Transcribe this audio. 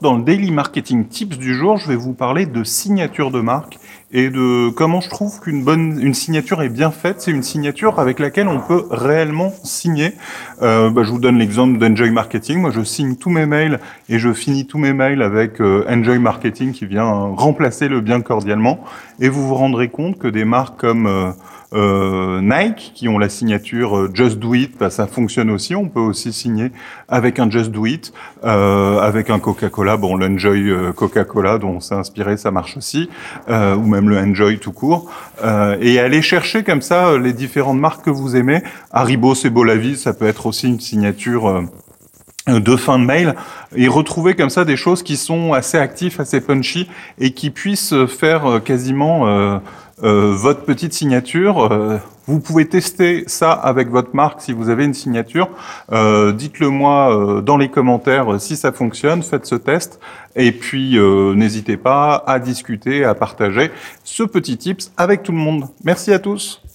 dans le Daily Marketing Tips du jour, je vais vous parler de signature de marque et de comment je trouve qu'une bonne une signature est bien faite. C'est une signature avec laquelle on peut réellement signer. Euh, bah, je vous donne l'exemple d'Enjoy Marketing. Moi, je signe tous mes mails et je finis tous mes mails avec euh, Enjoy Marketing qui vient remplacer le bien cordialement. Et vous vous rendrez compte que des marques comme euh, euh, Nike qui ont la signature euh, Just Do It, bah, ça fonctionne aussi. On peut aussi signer avec un Just Do It, euh, avec un Coca-Cola. Bon, l'Enjoy Coca-Cola dont on s'est inspiré, ça marche aussi, ou même le Enjoy tout court. et aller chercher comme ça les différentes marques que vous aimez. Haribo, c'est beau la vie, ça peut être aussi une signature de fin de mail et retrouver comme ça des choses qui sont assez actifs, assez punchy et qui puissent faire quasiment euh, votre petite signature. Euh, vous pouvez tester ça avec votre marque si vous avez une signature. Euh, dites-le moi dans les commentaires si ça fonctionne. Faites ce test et puis n'hésitez pas à discuter, à partager ce petit tips avec tout le monde. Merci à tous.